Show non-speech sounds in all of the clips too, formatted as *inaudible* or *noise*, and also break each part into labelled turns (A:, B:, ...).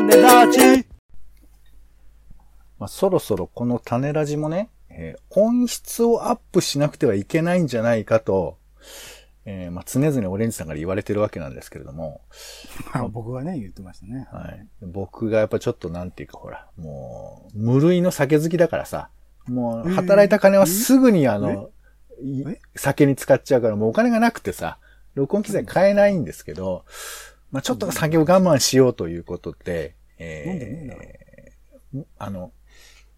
A: 種ラジ
B: まあ、そろそろこの種ラジもね、えー音質をアップしなくてはいけないんじゃないかと、えーまあ、常々オレンジさんから言われてるわけなんですけれども、
C: あ僕がね、言ってましたね。
B: はい。僕がやっぱちょっとなんていうかほら、もう、無類の酒好きだからさ、もう、働いた金はすぐにあの、酒に使っちゃうから、もうお金がなくてさ、録音機材買えないんですけど、まあちょっと酒を我慢しようということで、
C: え
B: ーあの、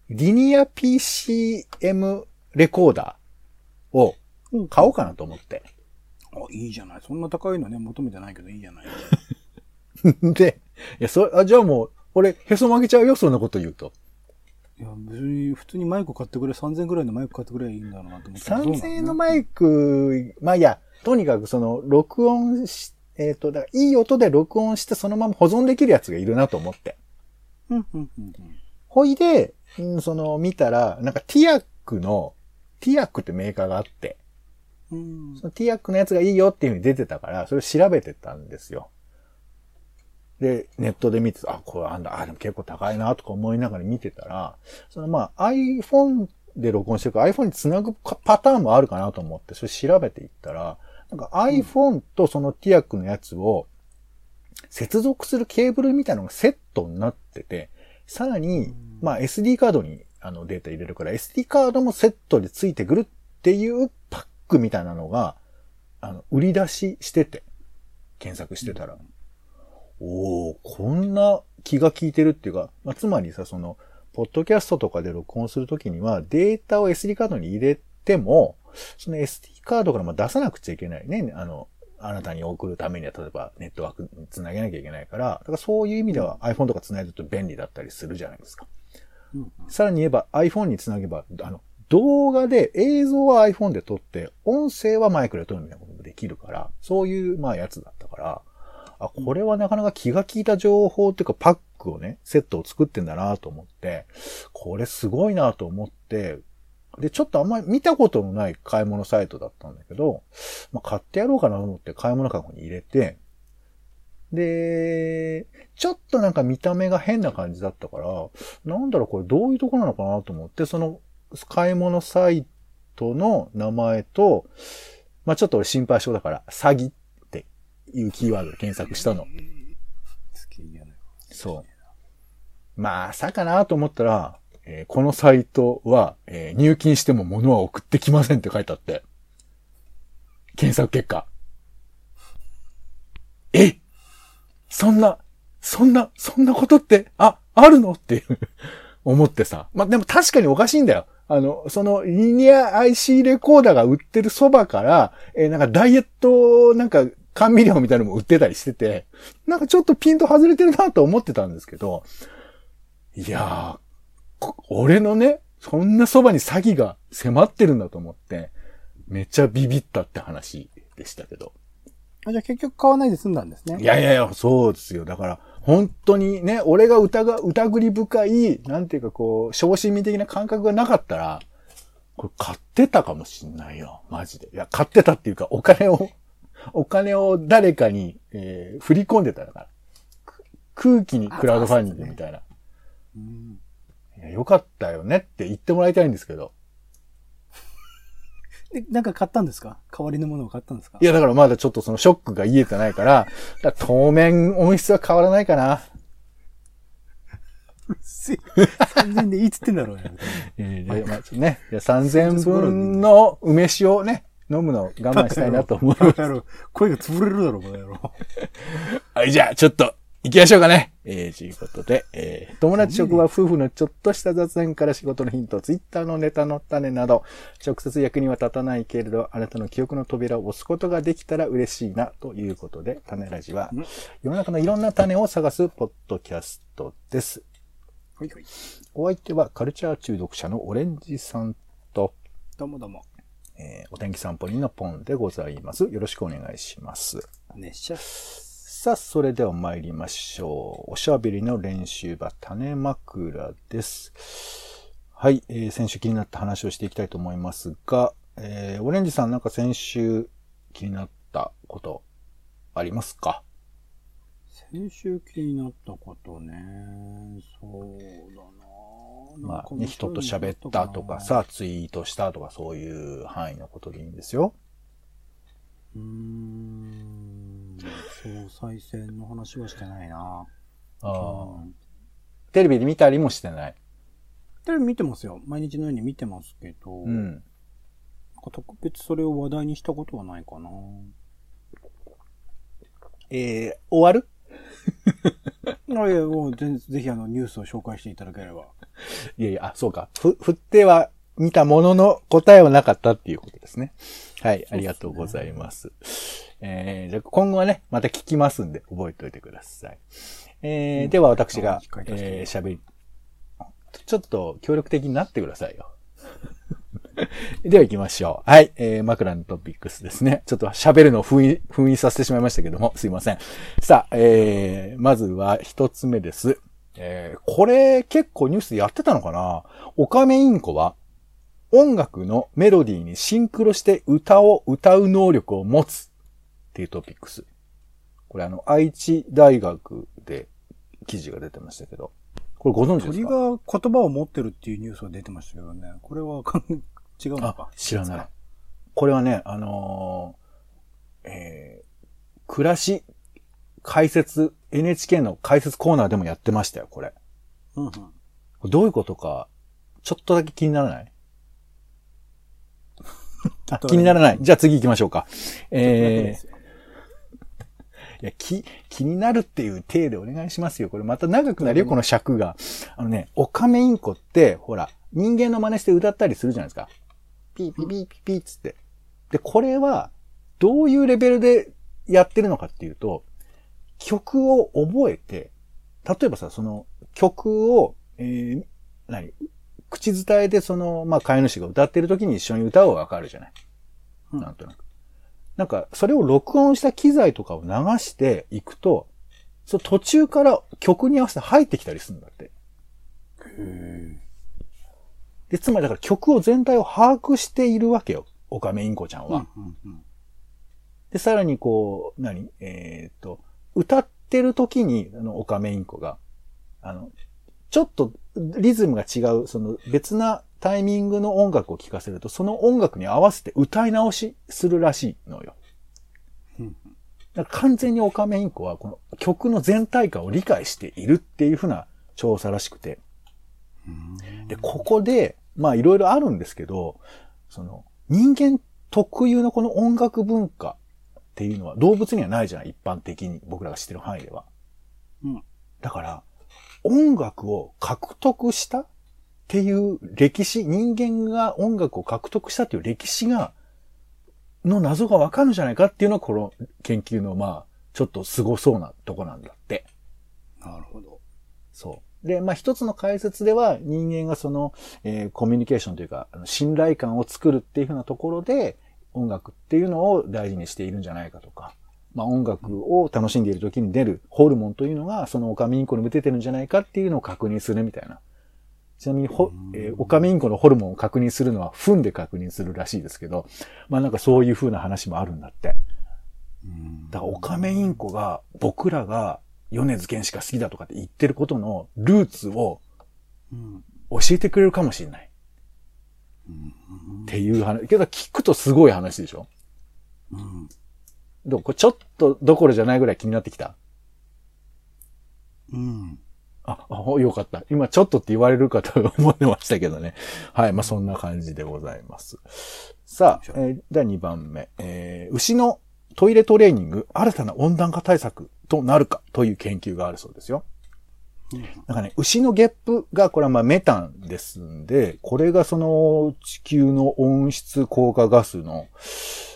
B: リニア PCM レコーダーを買おうかなと思って。
C: あ、いいじゃない。そんな高いのね、求めてないけどいいじゃない。*laughs*
B: で、いや、それ、あ、じゃあもう、俺、へそ曲げちゃうよ、そんなこと言うと。
C: いや、別に、普通にマイク買ってくれ、3000ぐらいのマイク買ってくればいいんだろうなと思って。
B: 3000円のマイク、まあいや、とにかくその、録音し、えっ、と、だからいい音で録音してそのまま保存できるやつがいるなと思って。
C: うん、うん、うん。
B: ほいで、うんその、見たら、なんかティアックの、ティアックってメーカーがあって、
C: うん。
B: そのティアックのやつがいいよっていう風に出てたから、それを調べてたんですよ。で、ネットで見てた、あ、これあんだ、あ、でも結構高いなとか思いながら見てたら、そのまあ iPhone で録音してるから iPhone につなぐかパターンもあるかなと思って、それ調べていったら、なんか iPhone とそのティアックのやつを接続するケーブルみたいなのがセットになってて、さらに、まあ SD カードにあのデータ入れるから SD カードもセットでついてくるっていうパックみたいなのが、あの、売り出ししてて、検索してたら、おー、こんな気が利いてるっていうか、まあ、つまりさ、その、ポッドキャストとかで録音するときには、データを SD カードに入れても、その SD カードからも出さなくちゃいけないね。あの、あなたに送るためには、例えばネットワークにつなげなきゃいけないから、だからそういう意味では iPhone とかつないでると便利だったりするじゃないですか。
C: うん
B: さらに言えば iPhone につなげば、あの、動画で映像は iPhone で撮って、音声はマイクで撮るみたいなこともできるから、そういう、まあやつだったから、あ、これはなかなか気が利いた情報っていうかパックをね、セットを作ってんだなと思って、これすごいなと思って、で、ちょっとあんまり見たことのない買い物サイトだったんだけど、まあ、買ってやろうかなと思って買い物カゴに入れて、で、ちょっとなんか見た目が変な感じだったから、なんだろうこれどういうとこなのかなと思って、その買い物サイトの名前と、まあちょっと俺心配性だから、詐欺っていうキーワードで検索したの。そう。まあ、さかなと思ったら、えーこのサイトは、えー入金しても物は送ってきませんって書いてあって。検索結果。え？そんな、そんな、そんなことって、あ、あるの？っていう思ってさ。まあ、でも確かにおかしいんだよ。あの、その、リニア IC レコーダーが売ってるそばから、えーなんかダイエット、なんか、甘味料みたいなのも売ってたりしてて、なんかちょっとピンと外れてるなと思ってたんですけど、いやー、俺のね、そんなそばに詐欺が迫ってるんだと思って、めっちゃビビったって話でしたけど。
C: あ、じゃあ結局買わないで済んだんですね。
B: いやいやいや、そうですよ。だから、本当にね、俺が疑う、疑り深い、なんていうかこう、小心味的な感覚がなかったら、これ買ってたかもしんないよ。マジで。いや、買ってたっていうか、お金を、お金を誰かに、えー振り込んでたから。く空気にクラウドファンディングみたいな。
C: うん
B: いや、よかったよねって言ってもらいたいんですけど。*laughs*
C: で、なんか買ったんですか？代わりのものを買ったんですか？
B: いや、だからまだちょっとそのショックが癒えてないから、だから当面音質は変わらないかな。
C: うっせえ3000でいいっつってんだろうよ。
B: えー、でまあちょね、いや3000分の梅酒をね、飲むのを我慢したいなと思います。
C: バカ野郎声が潰れるだろ、この野郎。*laughs*
B: はい、じゃあ、ちょっと、行きましょうかね。えー、ということで、えー、友達職場夫婦のちょっとした雑談から仕事のヒント、ツイッターのネタの種など、直接役には立たないけれど、あなたの記憶の扉を押すことができたら嬉しいな、ということで、種ラジは、世の中のいろんな種を探すポッドキャストです。
C: ほいほい。
B: お相手はカルチャー中毒者のオレンジさんと、
C: どうもどうも。
B: えーお天気散歩人のポンでございます。よろしくお願いします。
C: 熱射。
B: さあ、それでは参りましょう。おしゃべりの練習場、種枕です。はい、えー先週気になった話をしていきたいと思いますが、えーオレンジさんなんか先週気になったことありますか？
C: 先週気になったことね。そうだな
B: まあ、ね、人と喋ったとか。さ、ツイートしたとか、そういう範囲のことでいいんですよ。
C: うーん。総裁選の話はしてないな
B: ああ
C: うん
B: テレビで見たりもしてない。
C: テレビ見てますよ。毎日のように見てますけど。
B: うん。
C: なんか特別それを話題にしたことはないかな。
B: えー、終わる？*laughs*
C: あいや、もう全ぜひあのニュースを紹介していただければ。
B: いやいや、あ、そうか。ふ、*laughs* 振っては見たものの答えはなかったっていうことですね。はい、ありがとうございます。えー、じゃあ今後はね、また聞きますんで、覚えておいてください。えー、では私が
C: え
B: ー、喋り、ちょっと協力的になってくださいよ。*laughs* では行きましょう。はい、えー、枕のトピックスですね。ちょっと喋るのを封印、封印させてしまいましたけども、すいません。さあ、えー、まずは一つ目です。えー、これ結構ニュースでやってたのかな？オカメインコは音楽のメロディーにシンクロして歌を歌う能力を持つっていうトピックス。これあの、愛知大学で記事が出てましたけど。これご存知です
C: 鳥
B: か
C: が言葉を持ってるっていうニュースが出てましたけどね。これは *laughs* 違うの
B: あ
C: か。、
B: 知らない。これはね、あのーえー、暮らし解説、NHK の解説コーナーでもやってましたよ、これ。
C: うんうん。
B: どういうことか、ちょっとだけ気にならない？あ気にならない。じゃあ次行きましょうか。えー、いや、気、気になるっていう体でお願いしますよ。これまた長くなるよ、この尺が。あのね、オカメインコって、ほら、人間の真似して歌ったりするじゃないですか。ピーピーピーピーピーっつって。で、これは、どういうレベルでやってるのかっていうと、曲を覚えて、例えばさ、その曲を、えー、何？口伝えでその、まあ、飼い主が歌ってる時に一緒に歌うはわかるじゃない。
C: うん
B: なんとなく。なんか、それを録音した機材とかを流していくと、その途中から曲に合わせて入ってきたりするんだって。
C: へ
B: で、つまりだから曲を全体を把握しているわけよ。オカメインコちゃん
C: ー
B: は。
C: うんうん
B: で、さらにこう、何？えーっと、歌ってる時に、あの、オカメインコが、あの、ちょっとリズムが違う、その別なタイミングの音楽を聴かせると、その音楽に合わせて歌い直しするらしいのよ。
C: うん
B: だから完全にオカメインコはこの曲の全体感を理解しているっていうふうな調査らしくて。
C: うん
B: で、ここで、まあいろいろあるんですけど、その人間特有のこの音楽文化っていうのは動物にはないじゃない一般的に僕らが知ってる範囲では。
C: うん
B: だから、音楽を獲得したっていう歴史、人間が音楽を獲得したっていう歴史が、の謎がわかるんじゃないかっていうのがこの研究のまあ、ちょっと凄そうなとこなんだって。
C: なるほど。
B: そう。で、まあ一つの解説では人間がその、えーコミュニケーションというか、信頼感を作るっていうふうなところで、音楽っていうのを大事にしているんじゃないかとか、まあ音楽を楽しんでいる時に出るホルモンというのが、そのオカメインコにも出てるんじゃないかっていうのを確認するみたいな。ちなみにほ、えーオカメインコのホルモンを確認するのは、糞で確認するらしいですけど、まあなんかそういうふうな話もあるんだって。
C: うん。
B: だからオカメインコが僕らが米津玄師が好きだとかって言ってることのルーツを
C: うん。
B: 教えてくれるかもしれない
C: うん。
B: っていう話。けど聞くとすごい話でしょ。
C: うん
B: でもこれちょっとどころじゃないぐらい気になってきた。
C: うん
B: あ、あよかった。今ちょっとって言われるかと思ってましたけどね。はい。まあ、そんな感じでございます。さあ、えーでは2番目。えー牛のトイレトレーニング、新たな温暖化対策となるかという研究があるそうですよ。なんかね、牛のゲップが、これはまあメタンですんで、これがその地球の温室効果ガスの、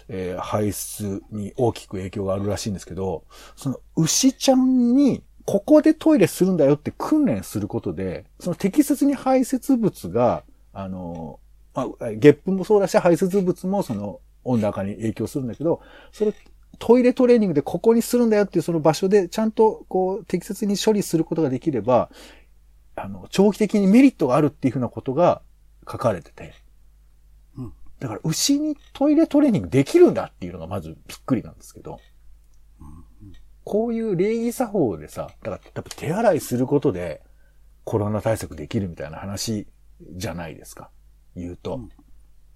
B: えー排出に大きく影響があるらしいんですけど、その牛ちゃんに、ここでトイレするんだよって訓練することで、その適切に排泄物が、あの、まあ、ゲップもそうだし、排泄物もその温暖化に影響するんだけど、それ、トイレトレーニングでここにするんだよっていうその場所でちゃんとこう適切に処理することができれば、あの、長期的にメリットがあるっていうふうなことが書かれてて。
C: うん
B: だから牛にトイレトレーニングできるんだっていうのがまずびっくりなんですけど。こういう礼儀作法でさ、だから多分手洗いすることでコロナ対策できるみたいな話じゃないですか。言うと。
C: うん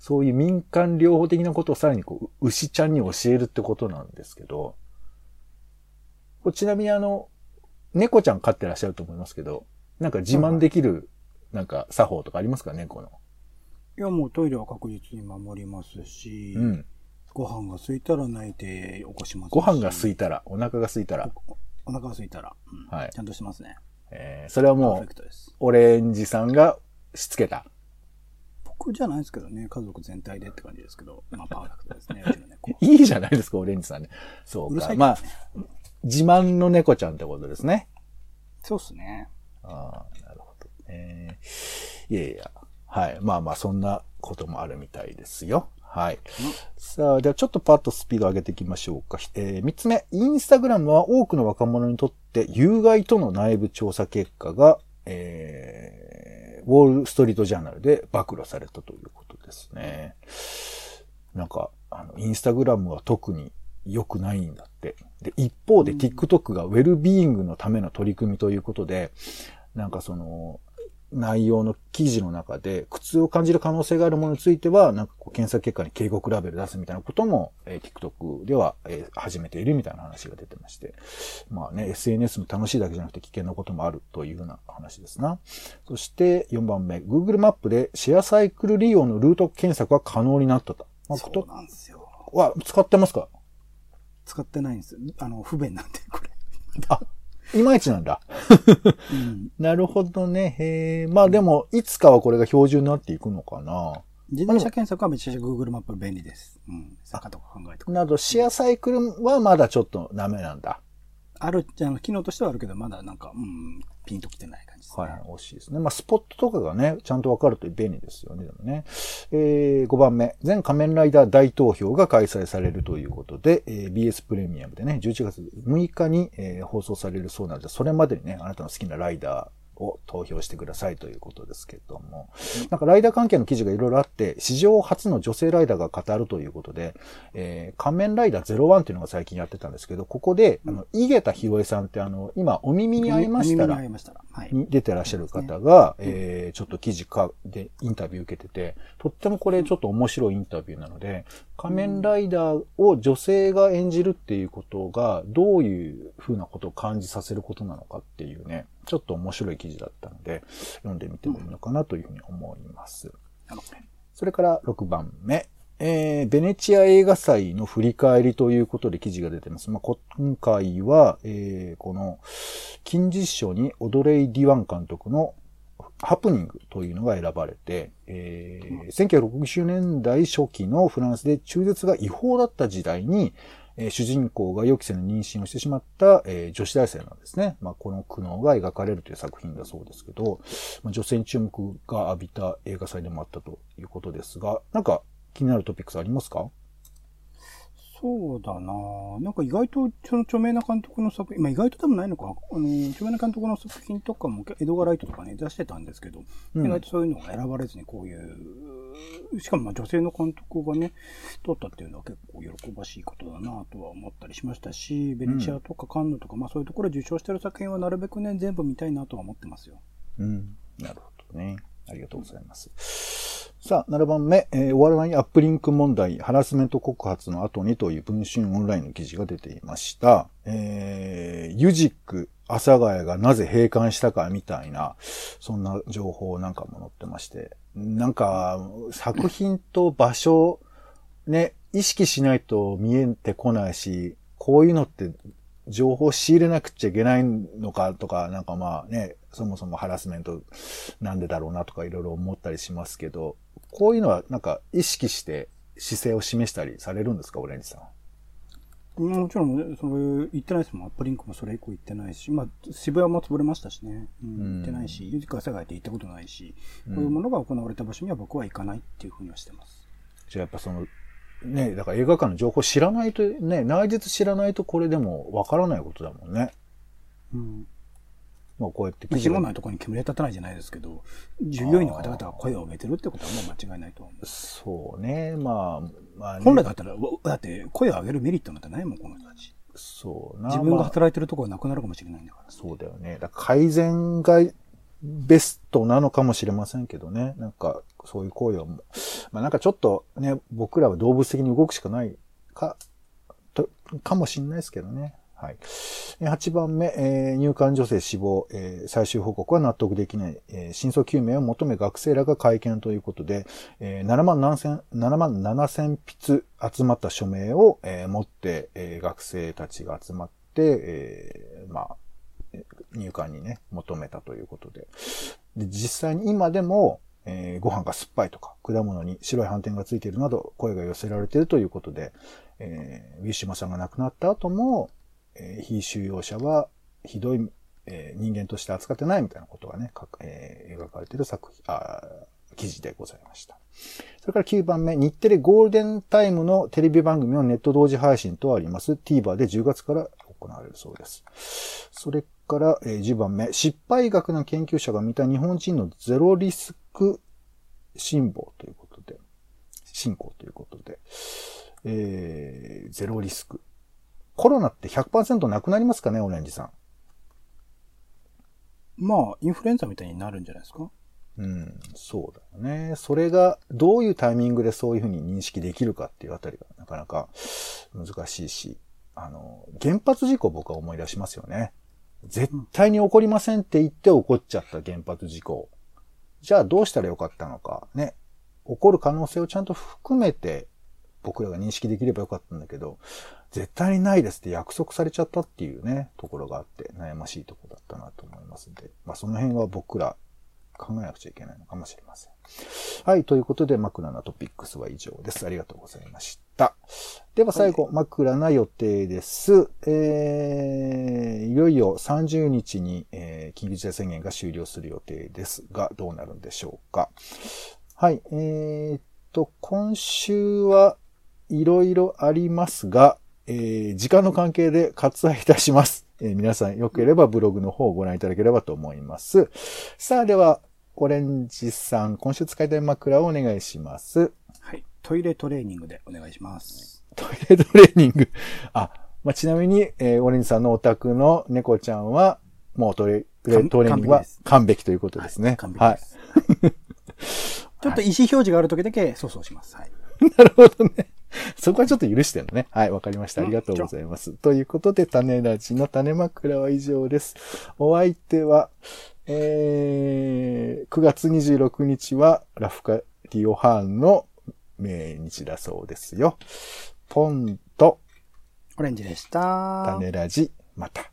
B: そういう民間療法的なことをさらにこう、牛ちゃんに教えるってことなんですけど、ちなみにあの、猫ちゃん飼ってらっしゃると思いますけど、なんか自慢できる、なんか作法とかありますか？猫の。
C: いや、もうトイレは確実に守りますし、
B: うん。
C: ご飯が空いたら泣いて起こしますし
B: ご飯が空いたら、お腹が空いたら、
C: おお腹が空いたら、うん
B: はい
C: ちゃんとしてますね。
B: えーそれはもう。オレンジさんがしつけた。
C: 僕じゃないですけどね、家族全体でって感じですけど、まあパーフェクトですね、*laughs* うちの猫。
B: いいじゃないですか、オレンジさんね。そうか。
C: うね
B: まあ、自慢の猫ちゃんってことですね。
C: そうっすね。
B: ああ、なるほどね。いやいや。はい。まあまあ、そんなこともあるみたいですよ。はい。さあ、ではちょっとパッとスピード上げていきましょうか。えー、三つ目。インスタグラムは多くの若者にとって有害との内部調査結果が、えー、ウォールストリートジャーナルで暴露されたということですね。なんか、あの、インスタグラムは特に良くないんだって。で、一方で TikTok がウェルビーイングのための取り組みということで、なんかその、内容の記事の中で苦痛を感じる可能性があるものについては、なんかこう検索結果に警告ラベル出すみたいなことも、えー TikTok では、えー始めているみたいな話が出てまして。まあね、SNS も楽しいだけじゃなくて危険なこともあるというような話ですな。そして4番目、Google マップでシェアサイクル利用のルート検索が可能になったと。まあ、こ
C: そう
B: と
C: なんですよ。
B: は使ってますか？
C: 使ってないんです。あの、不便なんで、これ。
B: あ、いまいちなんだ。
C: うん。
B: なるほどね。へえ。まあでも、いつかはこれが標準になっていくのかな。
C: 自転車検索はめちゃくちゃ Google マップ便利です。うん。坂とか考えて。
B: など、シェアサイクルはまだちょっとダメなんだ。
C: ある、あの、機能としてはあるけど、まだなんか、うん、ピンと来てない感じですね。
B: はい、惜しいですね。まあ、スポットとかがね、ちゃんとわかると便利ですよね、でもね。えー、5番目、全仮面ライダー大投票が開催されるということで、えー BS プレミアムでね、11月6日に、えー放送されるそうなので、それまでにね、あなたの好きなライダー、を投票してくださいということですけども。なんかライダー関係の記事がいろいろあって、史上初の女性ライダーが語るということで、えー仮面ライダー01っていうのが最近やってたんですけど、ここで、あの、井桁弘恵さんってあの、今、お耳に合いましたら。
C: はい。
B: に出てらっしゃる方が、えー、ちょっと記事かでインタビュー受けてて、とってもこれちょっと面白いインタビューなので、仮面ライダーを女性が演じるっていうことが、どういうふうなことを感じさせることなのかっていうね、ちょっと面白い記事だったので、読んでみてもいいのかなというふうに思います。それから6番目。えー、ベネチア映画祭の振り返りということで記事が出てます。まあ、今回は、えー、この、金実賞にオドレイ・ディワン監督のハプニングというのが選ばれて、えー、1960年代初期のフランスで中絶が違法だった時代に、え主人公が予期せぬ妊娠をしてしまった、え女子大生なんですね。まあ、この苦悩が描かれるという作品だそうですけど、ま、女性に注目が浴びた映画祭でもあったということですが、なんか気になるトピックスありますか？
C: そうだなぁなんか意外と、その著名な監督の作品、まあ意外とでもないのか、あの、著名な監督の作品とかも、エドガー・ライトとかね、出してたんですけど、
B: うん
C: 意外とそういうのが選ばれずにこういう、しかもまあ女性の監督がね、撮ったっていうのは結構喜ばしいことだなとは思ったりしましたし、ベネチアとかカンヌとか、まあそういうところで受賞してる作品はなるべくね、全部見たいなとは思ってますよ。
B: うん。なるほどね。ありがとうございます。さあ、7番目、えー終わらないアップリンク問題、ハラスメント告発の後にという文春オンラインの記事が出ていました。えー、ユジック、阿佐ヶ谷がなぜ閉館したかみたいな、そんな情報なんかも載ってまして、なんか、作品と場所、ね、意識しないと見えてこないし、こういうのって情報仕入れなくちゃいけないのかとか、なんかまあね、そもそもハラスメントなんでだろうなとかいろいろ思ったりしますけど、こういうのはなんか意識して姿勢を示したりされるんですか、オレンジさん。
C: うんもちろんね、それ言ってないですもん。アップリンクもそれ以降言ってないし、まあ、渋谷も潰れましたしね。うん、
B: うん
C: 行ってないし、ユジカ世界って行ったことないし、
B: うん
C: こういうものが行われた場所には僕は行かないっていうふうにはしてます。
B: じゃあやっぱその、ね、だから映画館の情報知らないと、ね、内実知らないとこれでもわからないことだもんね。
C: うん。
B: まあこうやって
C: まあ、
B: 記事が
C: ないところに煙は立たないじゃないですけど、従業員の方々が声を上げてるってことはもう間違いないと思う。
B: そうね、まあ、まあ、ね、
C: 本来だったら、だって声を上げるメリットなんてないもん、この人たち。
B: そうな。
C: 自分が
B: まあ
C: 働いてるところがなくなるかもしれないんだから。
B: そうだよね。だ改善がベストなのかもしれませんけどね。なんか、そういう行為をも、まあなんかちょっとね、僕らは動物的に動くしかないか、と、かもしれないですけどね。はい。8番目、えー入管女性死亡、えー最終報告は納得できない、えー真相究明を求め学生らが会見ということで、えー7万7千、7万7千筆集まった署名を、えー持って、えー学生たちが集まって、えーまあ、入管にね、求めたということで。で実際に今でも、えーご飯が酸っぱいとか、果物に白い斑点がついているなど、声が寄せられているということで、えーウィシュマさんが亡くなった後も、えー非収容者はひどい、えー人間として扱ってないみたいなことがね、かえー描かれている作品、あ記事でございました。それから9番目、日テレゴールデンタイムのテレビ番組をネット同時配信とあります。TVer で10月から行われるそうです。それから、えー10番目、失敗学の研究者が見た日本人のゼロリスク辛抱ということで、進行ということで、えーゼロリスク。コロナって100%なくなりますかね、オレンジさん。
C: まあ、インフルエンザみたいになるんじゃないですか？
B: うん、そうだよね。それが、どういうタイミングでそういうふうに認識できるかっていうあたりがなかなか難しいし、あの、原発事故僕は思い出しますよね。絶対に起こりませんって言って起こっちゃった原発事故。じゃあどうしたらよかったのか。ね。起こる可能性をちゃんと含めて僕らが認識できればよかったんだけど、絶対にないですって約束されちゃったっていうね、ところがあって悩ましいところだったなと思いますんで、まあその辺は僕ら考えなくちゃいけないのかもしれません。はい。ということで、枕なトピックスは以上です。ありがとうございました。では最後、枕な予定です。えー、いよいよ30日に、えー緊急事態宣言が終了する予定ですが、どうなるんでしょうか。はい。えーっと、今週はいろいろありますが、えー時間の関係で割愛いたします。えー皆さんよければブログの方をご覧いただければと思います。さあ、では、オレンジさん、今週使いたい枕をお願いします。
C: はい。トイレトレーニングでお願いします。
B: トイレトレーニング。あ、まあ、ちなみに、えーオレンジさんのお宅の猫ちゃんは、もうトイレ
C: 完
B: トレーニングは完璧ということですね。
C: 完璧です。*laughs* ちょっと意思表示がある時だけ、そうそうします。はい。*laughs*
B: なるほどね。*laughs* そこはちょっと許してるのね。はい、わかりました。ありがとうございます。ということで、種ラジの種枕は以上です。お相手は、えー、9月26日はラフカリオハーンの命日だそうですよ。ポンと
C: オレンジでした。
B: 種ラジ、また。